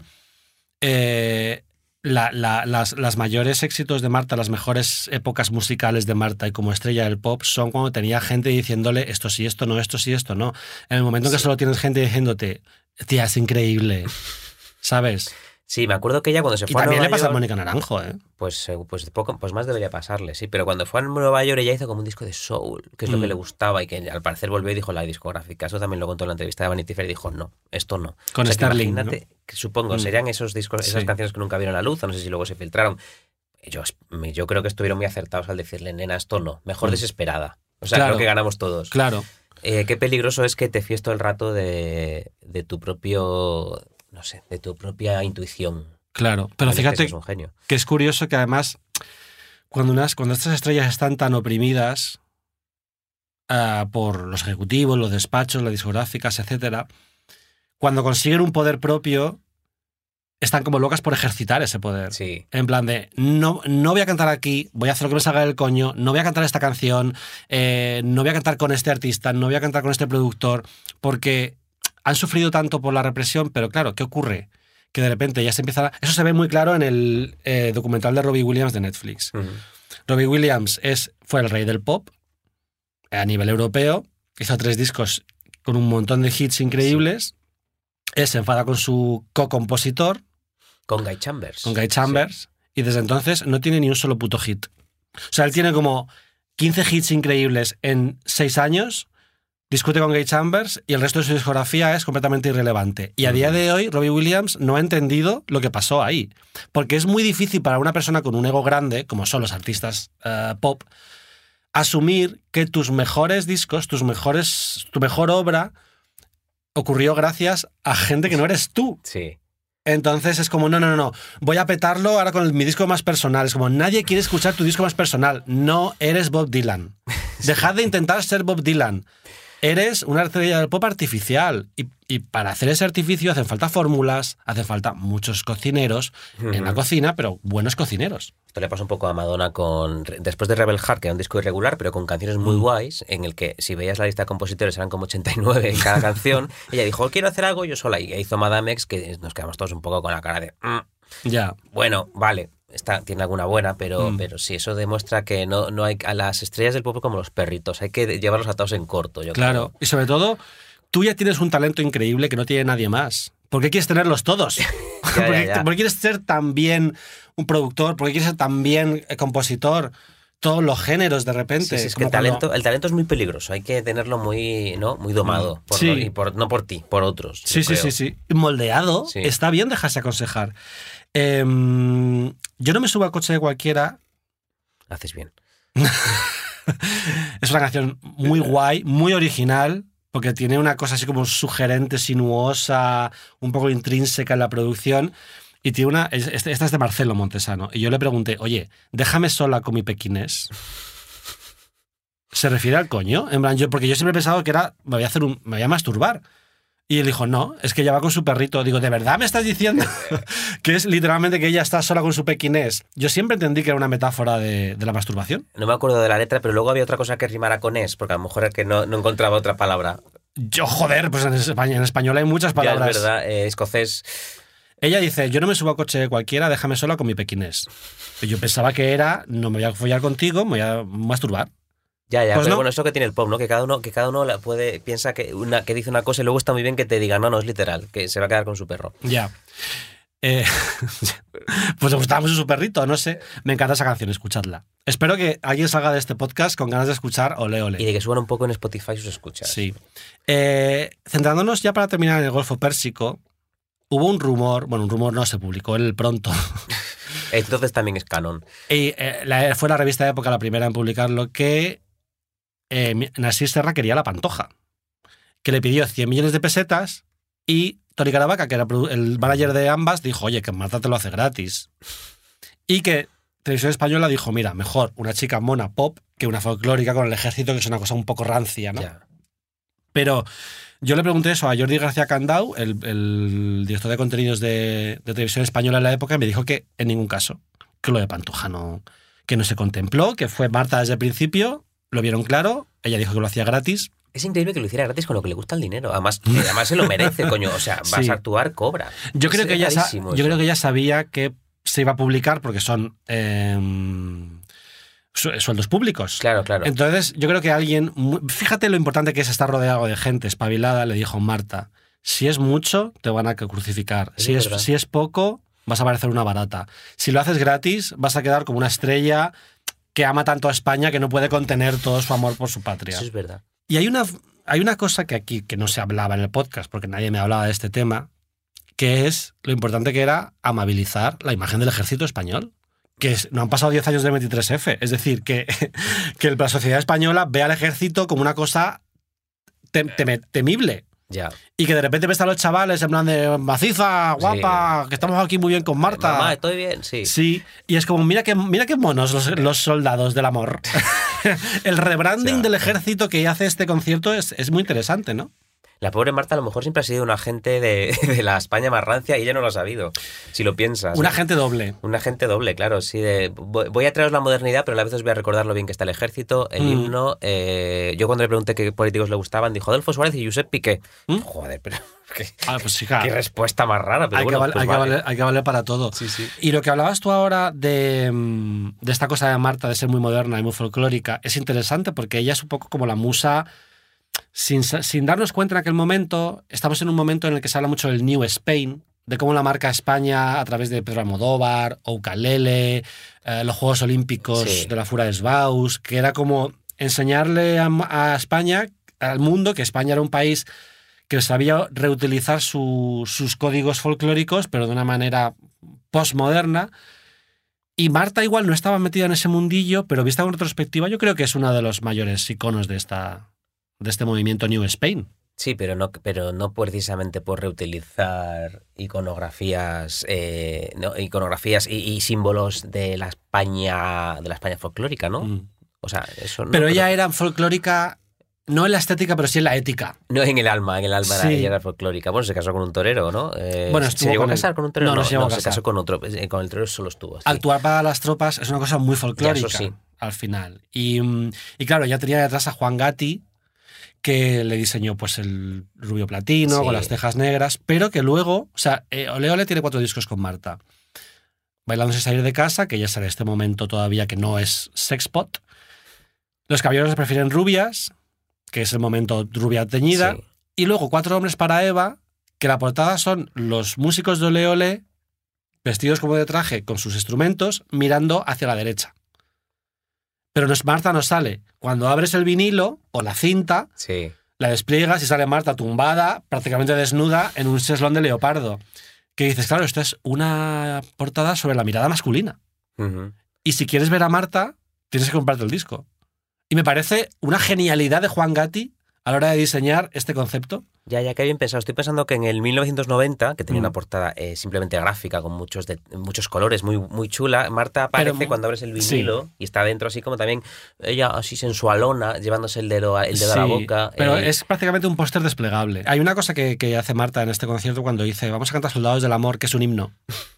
eh, la- la- las, las mayores éxitos de Marta, las mejores épocas musicales de Marta y como estrella del pop son cuando tenía gente diciéndole esto sí, esto no, esto sí, esto no. En el momento en que Sí. solo tienes gente diciéndote, tía, es increíble. ¿Sabes? Sí, me acuerdo que ella cuando se Y fue a también le Nueva pasa a York- Mónica Naranjo, ¿eh? Pues, eh, pues, poco, pues más debería pasarle, sí. Pero cuando fue a Nueva York ella hizo como un disco de soul, que es lo Mm. que le gustaba y que al parecer volvió y dijo la discográfica. Eso también lo contó en la entrevista de Vanity Fair y dijo, no, esto no. Con O sea, que Sterling, imagínate, que supongo, Mm. serían esos discos, esas Sí. canciones que nunca vieron la luz, o no sé si luego se filtraron. Yo, yo creo que estuvieron muy acertados al decirle, nena, esto no, mejor Mm. desesperada. O sea, Claro. creo que ganamos todos. Claro. Eh, qué peligroso es que te fíes todo el rato de, de tu propio, no sé, de tu propia intuición. Claro, pero fíjate que es curioso que además cuando, unas, cuando estas estrellas están tan oprimidas ah, por los ejecutivos, los despachos, las discográficas, etcétera, cuando consiguen un poder propio, están como locas por ejercitar ese poder. Sí. En plan de, no, no voy a cantar aquí, voy a hacer lo que me salga del coño, no voy a cantar esta canción, eh, no voy a cantar con este artista, no voy a cantar con este productor, porque han sufrido tanto por la represión, pero claro, ¿qué ocurre? Que de repente ya se empieza a... Eso se ve muy claro en el eh, documental de Robbie Williams de Netflix. Robbie Williams es, fue el rey del pop a nivel europeo, hizo tres discos con un montón de hits increíbles, él se enfada con su co-compositor, Con Guy Chambers. con Guy Chambers, y desde entonces no tiene ni un solo puto hit. O sea, él tiene como 15 hits increíbles en 6 años, discute con Guy Chambers y el resto de su discografía es completamente irrelevante. Y a día de hoy, Robbie Williams no ha entendido lo que pasó ahí. Porque es muy difícil para una persona con un ego grande, como son los artistas eh, pop, asumir que tus mejores discos, tus mejores, tu mejor obra ocurrió gracias a gente que no eres tú. Sí. Entonces es como, no, no, no, no, voy a petarlo ahora con el- mi disco más personal. Es como, nadie quiere escuchar tu disco más personal. No eres Bob Dylan. Dejad de intentar ser Bob Dylan. Eres una estrella del pop artificial. Y, y para hacer ese artificio hacen falta fórmulas, hacen falta muchos cocineros en la cocina, pero buenos cocineros. Esto le pasa un poco a Madonna con. Después de Rebel Heart, que era un disco irregular, pero con canciones muy Mm. guays, en el que si veías la lista de compositores eran como 89 en cada canción. ella dijo, quiero hacer algo yo sola. Y hizo Madame X, que nos quedamos todos un poco con la cara de. "Mm, Ya. bueno, vale. Está, tiene alguna buena, pero, Mm. pero sí, eso demuestra que no, no hay a las estrellas del pop como los perritos, hay que llevarlos atados en corto. Yo Claro. Y sobre todo, tú ya tienes un talento increíble que no tiene nadie más. ¿Por qué quieres tenerlos todos? ya, ¿Por, qué, ya. por qué quieres ser tan bien un productor? ¿Por qué quieres ser tan bien eh, compositor? todos los géneros de repente. Sí, sí, es que el cuando- talento, el talento es muy peligroso, hay que tenerlo muy, ¿no? muy domado. Por, Sí. y por- no por ti, por otros. Sí, sí, sí, sí. Moldeado, está bien dejarse aconsejar. Em, yo no me subo al coche de cualquiera. Haces bien. Es una canción muy guay, muy original, porque tiene una cosa así como sugerente, sinuosa, un poco intrínseca en la producción. Y tiene una. es- Esta esta es de Marcelo Montesano. Y yo le pregunté, oye, déjame sola con mi pequinés. ¿Se refiere al coño? En plan, yo, porque yo siempre he pensado que era. Me voy a hacer un. Me voy a masturbar. Y él dijo, no, es que ella va con su perrito. Digo, ¿de verdad me estás diciendo que es literalmente que ella está sola con su pequinés? Yo siempre entendí que era una metáfora de, de la masturbación. No me acuerdo de la letra, pero luego había otra cosa que rimara con es, porque a lo mejor es que no, no encontraba otra palabra. Yo, joder, pues en, España, en español hay muchas Ya palabras. es verdad, eh, escocés. Ella dice, yo no me subo a coche cualquiera, déjame sola con mi pequinés. Yo pensaba que era, no me voy a follar contigo, me voy a masturbar. Ya, ya, Pues pero no. bueno, eso que tiene el pop, ¿no? Que cada uno, que cada uno la puede, piensa que, una, que dice una cosa y luego está muy bien que te diga, no, no es literal, que se va a quedar con su perro. Ya. Eh, pues le gustaba mucho su perrito, no sé. Me encanta esa canción, escuchadla. Espero que alguien salga de este podcast con ganas de escuchar Ole Ole. Y de que suban un poco en Spotify sus escuchas. Sí. Eh, centrándonos ya para terminar en el Golfo Pérsico, hubo un rumor, bueno, un rumor no se publicó el pronto. Entonces también es canon. Y eh, la- fue la revista de época la primera en publicarlo que eh, Nasir Serra quería la pantoja, que le pidió 100 millones de pesetas y Tori Caravaca, que era el manager de ambas, dijo, oye, que Marta te lo hace gratis. Y que Televisión Española dijo, mira, mejor una chica mona pop que una folclórica con el ejército, que es una cosa un poco rancia, ¿no? Pero yo le pregunté eso a Jordi García Candau, el, el director de contenidos de, de televisión española en la época, y me dijo que en ningún caso, que lo de Pantoja no, que no se contempló, que fue Marta desde el principio, lo vieron claro, ella dijo que lo hacía gratis. Es increíble que lo hiciera gratis con lo que le gusta el dinero. Además, además se lo merece, coño. O sea, vas Sí. a actuar, cobra. Yo creo, que ella, yo creo que ella sabía que se iba a publicar porque son em, su- sueldos públicos. Claro, claro. Entonces, yo creo que alguien, fíjate lo importante que es estar rodeado de gente espabilada, le dijo Marta, si es mucho, te van a crucificar. Es Si es, si es poco, vas a parecer una barata. Si lo haces gratis, vas a quedar como una estrella que ama tanto a España que no puede contener todo su amor por su patria. Eso es verdad. Y hay una, hay una cosa que aquí, que no se hablaba en el podcast, porque nadie me hablaba de este tema, que es lo importante que era amabilizar la imagen del ejército español. Que no han pasado 10 años del 23F. Es decir, que, que la sociedad española ve al ejército como una cosa tem- temible. Ya. Y que de repente ves a los chavales en plan de maciza, guapa, que estamos aquí muy bien con Marta. Mamá, ¿estoy bien? Sí. Sí, y es como, mira qué, mira qué monos los, los soldados del amor. El rebranding del ejército que hace este concierto es, es muy interesante, ¿no? La pobre Marta a lo mejor siempre ha sido un agente de, de la España más rancia y ella no lo ha sabido. Si lo piensas. Un agente doble. Un agente doble, claro, sí. De, voy a traeros la modernidad, pero a la vez os voy a recordar lo bien que está el ejército, el Mm. himno. eh, yo cuando le pregunté qué políticos le gustaban, dijo Adolfo Suárez y Josep Piqué. ¿Mm? Joder, pero qué, Ah, pues hija, qué respuesta más rara. Pero hay, bueno, que pues hay que vale. valer, hay que valer para todo. Sí, sí. Y lo que hablabas tú ahora de, mm, de esta cosa de Marta, de ser muy moderna y muy folclórica, es interesante porque ella es un poco como la musa, sin, darnos cuenta en aquel momento, estamos en un momento en el que se habla mucho del New Spain, de cómo la marca España, a través de Pedro Almodóvar, Ucalele, eh, los Juegos Olímpicos Sí. de la Fura de Sbaus, que era como enseñarle a, a España, al mundo, que España era un país que sabía reutilizar su- sus códigos folclóricos, pero de una manera postmoderna. Y Marta igual no estaba metida en ese mundillo, pero vista con retrospectiva, yo creo que es uno de los mayores iconos de, esta, de este movimiento New Spain. Sí, pero no, pero no precisamente por reutilizar iconografías, eh, no, iconografías y, y símbolos de la España, de la España folclórica, ¿no? Mm. O sea, eso no. Pero ella era folclórica, no en la estética, pero sí en la ética. No en el alma, en el alma era- Sí. ella era folclórica. Bueno, se casó con un torero, ¿no? Eh, Bueno, ¿Se llegó a casar con un torero? No, no se llegó a se casar. casó con otro. eh, Con el torero solo estuvo. Actuar para las tropas es una cosa muy folclórica Ya, eso sí. al final. Y, mm, y claro, ya tenía detrás a Juan Gatti, que le diseñó pues el rubio platino, Sí. con las cejas negras, pero que luego, o sea, eh, Ole Ole tiene cuatro discos con Marta. Bailándose salir de casa, que ya en este momento todavía que no es sexpot. Los caballeros prefieren rubias, que es el momento rubia teñida. Sí. Y luego Cuatro hombres para Eva, que la portada son los músicos de Ole Ole vestidos como de traje con sus instrumentos mirando hacia la derecha. Pero no es, Marta no sale. Cuando abres el vinilo o la cinta, Sí. la despliegas y sale Marta tumbada, prácticamente desnuda, en un seslón de leopardo. Que dices, claro, esta es una portada sobre la mirada masculina. Y si quieres ver a Marta, tienes que comprarte el disco. Y me parece una genialidad de Juan Gatti a la hora de diseñar este concepto. Ya, ya, que bien pensado. Estoy pensando que en el 1990, que tenía Mm. una portada eh, simplemente gráfica, con muchos de- muchos colores, muy, muy chula, Marta aparece Pero- cuando abres el sí. vinilo y está dentro así como también ella así sensualona, llevándose el dedo, a- el dedo a la Sí, boca. Pero eh, es prácticamente un póster desplegable. Hay una cosa que, que hace Marta en este concierto cuando dice, vamos a cantar Soldados del Amor, que es un himno.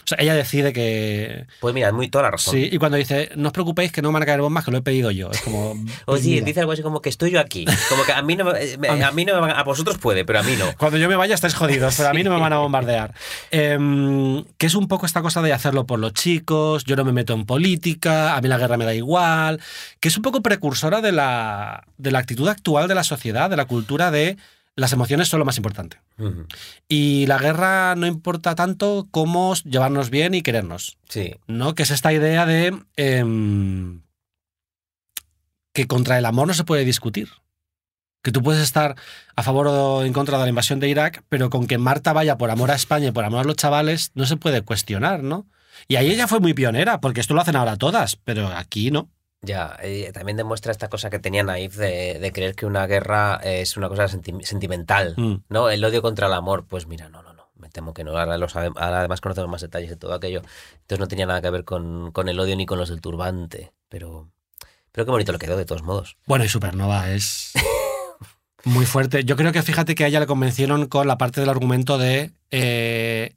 O sea, ella decide que... Pues mira, muy toda la razón. Sí, y cuando dice, no os preocupéis que no van a caer bombas, que lo he pedido yo. Es como... O pues sí, dice algo así como que estoy yo aquí. Como que a mí no me, eh, me- a mí no me van- a vosotros puede, pero a mí no. Cuando yo me vaya estáis jodidos, pero a mí no me van a bombardear. Em, que es un poco esta cosa de hacerlo por los chicos, yo no me meto en política, a mí la guerra me da igual, que es un poco precursora de la, de la actitud actual de la sociedad, de la cultura de las emociones son lo más importante. Y la guerra no importa tanto como llevarnos bien y querernos, Sí, ¿no? Que es esta idea de em, que contra el amor no se puede discutir. Que tú puedes estar a favor o en contra de la invasión de Irak, pero con que Marta vaya por amor a España y por amor a los chavales, no se puede cuestionar, ¿no? Y ahí ella fue muy pionera, porque esto lo hacen ahora todas, pero aquí no. ya. eh, también demuestra esta cosa que tenía Naif de, de creer que una guerra es una cosa senti- sentimental. Mm. ¿no? El odio contra el amor, pues mira, no, no, no. Me temo que no. Ahora, lo sabe- ahora además conocemos más detalles de todo aquello. Entonces no tenía nada que ver con, con el odio ni con los del turbante. Pero, pero qué bonito le quedó de todos modos. Bueno, y Supernova es muy fuerte. Yo creo que fíjate que a ella le convencieron con la parte del argumento de eh,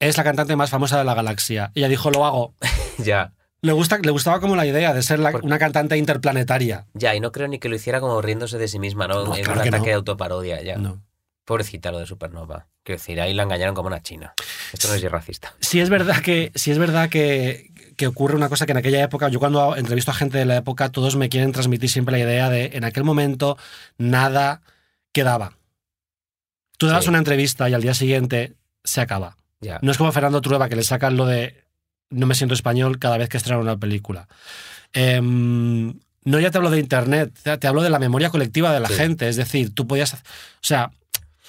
es la cantante más famosa de la galaxia. Ella dijo, lo hago. ya, Le, gusta, le gustaba como la idea de ser la- una cantante interplanetaria. ya. Y no creo ni que lo hiciera como riéndose de sí misma, ¿no? No, en claro un que ataque no. de autoparodia, ya. No. Pobrecita lo de Supernova. Quiero decir, ahí la engañaron como una china. Esto no es racista. Sí es verdad que, sí es verdad que, que ocurre una cosa que en aquella época, yo cuando entrevisto a gente de la época, todos me quieren transmitir siempre la idea de en aquel momento nada quedaba. Tú Sí. una entrevista y al día siguiente se acaba. No es como Fernando Trueba que le sacan lo de no me siento español cada vez que estrena una película. Em, no ya te hablo de internet, te te hablo de la memoria colectiva de la Sí. gente. Es decir, tú podías. O sea,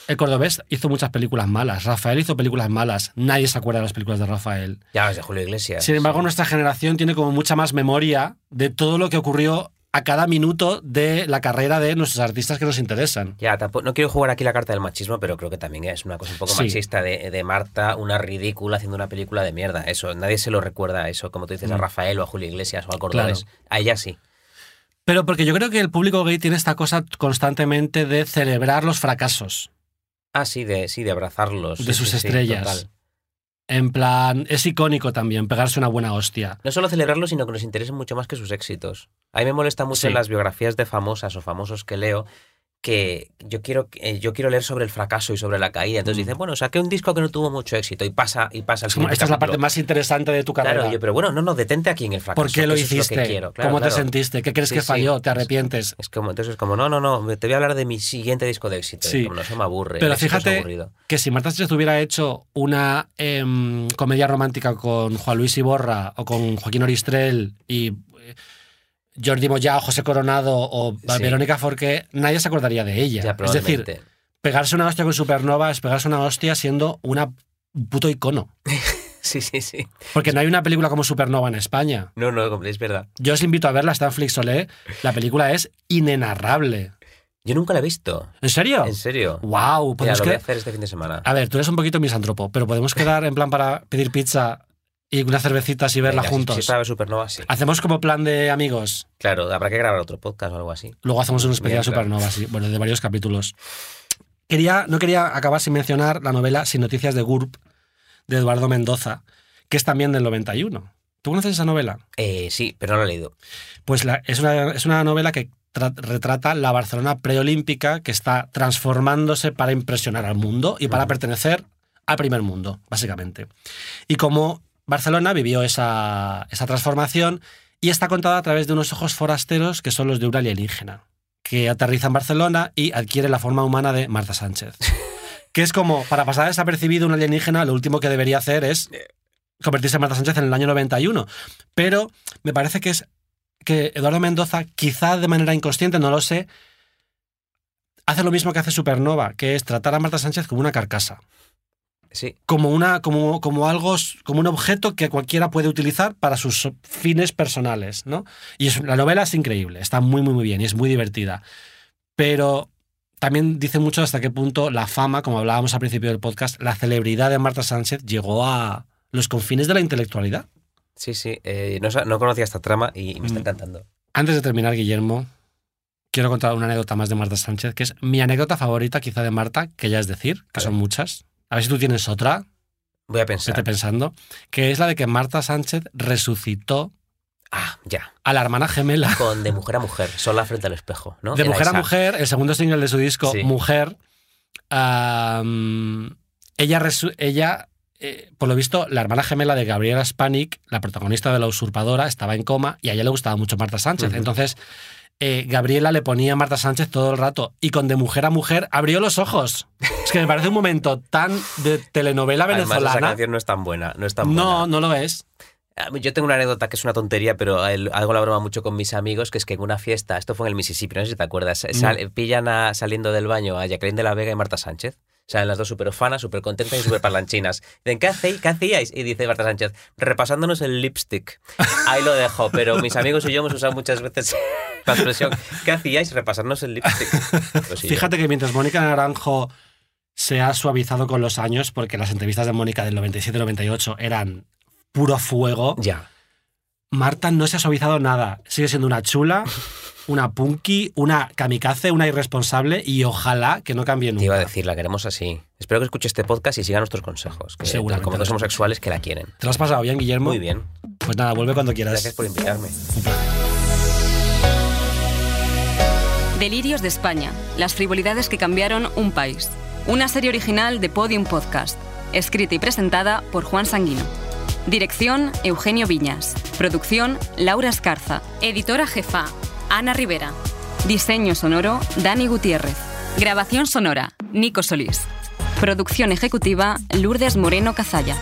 el cordobés hizo muchas películas malas, Rafael hizo películas malas, nadie se acuerda de las películas de Rafael. Ya de Julio Iglesias. Sin embargo, Sí. nuestra generación tiene como mucha más memoria de todo lo que ocurrió a cada minuto de la carrera de nuestros artistas que nos interesan. Ya, tampoco, no quiero jugar aquí la carta del machismo, pero creo que también es una cosa un poco Sí. machista de, de Marta, una ridícula haciendo una película de mierda. Eso, nadie se lo recuerda a eso, como tú dices, a Mm. Rafael o a Julio Iglesias o a Cordobés. A ella sí. Pero porque yo creo que el público gay tiene esta cosa constantemente de celebrar los fracasos. Ah, sí, de, sí, de abrazarlos. De Sí, sus sí, estrellas. En plan, es icónico también pegarse una buena hostia. No solo celebrarlos, sino que nos interesen mucho más que sus éxitos. A mí me molesta mucho en las biografías de famosas o famosos que leo que yo quiero, eh, yo quiero leer sobre el fracaso y sobre la caída. Entonces Mm. dicen, bueno, saqué un disco que no tuvo mucho éxito y pasa, y pasa esta es la parte más interesante de tu carrera. Claro, yo, pero bueno, no, no, detente aquí en el fracaso. ¿Por qué lo hiciste? que quiero. Claro, ¿Cómo te sentiste? ¿Qué crees Sí, que sí. falló? ¿Te arrepientes? Es como, entonces es como, no, no, no, te voy a hablar de mi siguiente disco de éxito. Sí. Como no, me aburre. Pero fíjate que si Marta Sánchez hubiera hecho una em, comedia romántica con Juan Luis Iborra o con Joaquín Oristrel y eh, Jordi Moya o José Coronado o Sí. Verónica Forqué, nadie se acordaría de ella. Ya, es decir, pegarse una hostia con Supernova es pegarse una hostia siendo una un puto icono. Sí, sí, sí. Porque no hay una película como Supernova en España. No, no, es verdad. Yo os invito a verla, está en Flixolé. La película es inenarrable. Yo nunca la he visto. ¿En serio? ¿En serio? ¡Wow! Podemos lo voy a hacer este fin de semana. A ver, tú eres un poquito misántropo, pero podemos quedar en plan para pedir pizza y unas cervecitas y verla Venga, si- juntos. Si, para ver Supernova, sí. Hacemos como plan de amigos. Claro, habrá que grabar otro podcast o algo así. Luego hacemos un especial Bien, claro. Supernova, sí. Bueno, de varios capítulos. Quería, no quería acabar sin mencionar la novela Sin Noticias de GURB de Eduardo Mendoza, que es también del 91. ¿Tú conoces esa novela? Eh, sí, pero no lo he leído. Pues la- es, una, es una novela que tra- retrata la Barcelona preolímpica que está transformándose para impresionar al mundo y para pertenecer al primer mundo, básicamente. Y cómo Barcelona vivió esa, esa transformación y está contada a través de unos ojos forasteros que son los de un alienígena, que aterriza en Barcelona y adquiere la forma humana de Marta Sánchez. Que es como, para pasar desapercibido un alienígena, lo último que debería hacer es convertirse en Marta Sánchez en el año 91. Pero me parece que es que Eduardo Mendoza, quizá de manera inconsciente, no lo sé, hace lo mismo que hace Supernova, que es tratar a Marta Sánchez como una carcasa. Sí. Como, una, como, como algo, como un objeto que cualquiera puede utilizar para sus fines personales, ¿no? Y es, la novela es increíble, está muy, muy, muy bien y es muy divertida. Pero también dice mucho hasta qué punto la fama, como hablábamos al principio del podcast, la celebridad de Marta Sánchez llegó a los confines de la intelectualidad. Sí, sí. eh, no, no conocía esta trama y me está Mm. encantando. Antes de terminar, Guillermo, quiero contar una anécdota más de Marta Sánchez, que es mi anécdota favorita quizá de Marta, que ya es decir, que A son ver. muchas. A ver si tú tienes otra, Voy a pensar. esté pensando, que es la de que Marta Sánchez resucitó Ah, ya. a la hermana gemela Con de mujer a mujer, sola frente al espejo, ¿no? de Era Mujer a. Mujer, el segundo single de su disco, Sí. Mujer. ella, ella eh, por lo visto, la hermana gemela de Gabriela Spanik, la protagonista de La Usurpadora, estaba en coma y a ella le gustaba mucho Marta Sánchez. Entonces, eh, Gabriela le ponía a Marta Sánchez todo el rato y con De Mujer a Mujer abrió los ojos. Es que me parece un momento tan de telenovela Además, esa venezolana. canción no es tan buena, no es tan No, buena. no lo es. Yo tengo una anécdota que es una tontería, pero hago la broma mucho con mis amigos, que es que en una fiesta, esto fue en el Mississippi, no sé si te acuerdas, sal- pillan a- saliendo del baño a Jacqueline de la Vega y Marta Sánchez. Salen las dos súper fanas, súper contentas y súper parlanchinas. Dicen, ¿qué hacéis? ¿Qué hacíais? Y dice Marta Sánchez, repasándonos el lipstick. Ahí lo dejo, pero mis amigos y yo hemos usado muchas veces la expresión, ¿qué hacíais? Repasarnos el lipstick. Pues Fíjate que mientras Mónica Naranjo se ha suavizado con los años, porque las entrevistas de Mónica del 97-98 eran puro fuego, Ya. Marta no se ha suavizado nada. Sigue siendo una chula, una punky, una kamikaze, una irresponsable y ojalá que no cambie Te nunca. iba a decir, la queremos así. Espero que escuche este podcast y siga nuestros consejos. Que, Seguramente como dos homosexuales que la quieren. ¿Te lo has pasado bien, Guillermo? Muy bien. Pues nada, vuelve cuando quieras. Gracias por invitarme. Delirios de España, las frivolidades que cambiaron un país. Una serie original de Podium Podcast, escrita y presentada por Juan Sanguino. Dirección, Eugenio Viñas. Producción, Laura Escarza. Editora jefa, Ana Rivera. Diseño sonoro, Dani Gutiérrez. Grabación sonora, Nico Solís. Producción ejecutiva, Lourdes Moreno Cazalla.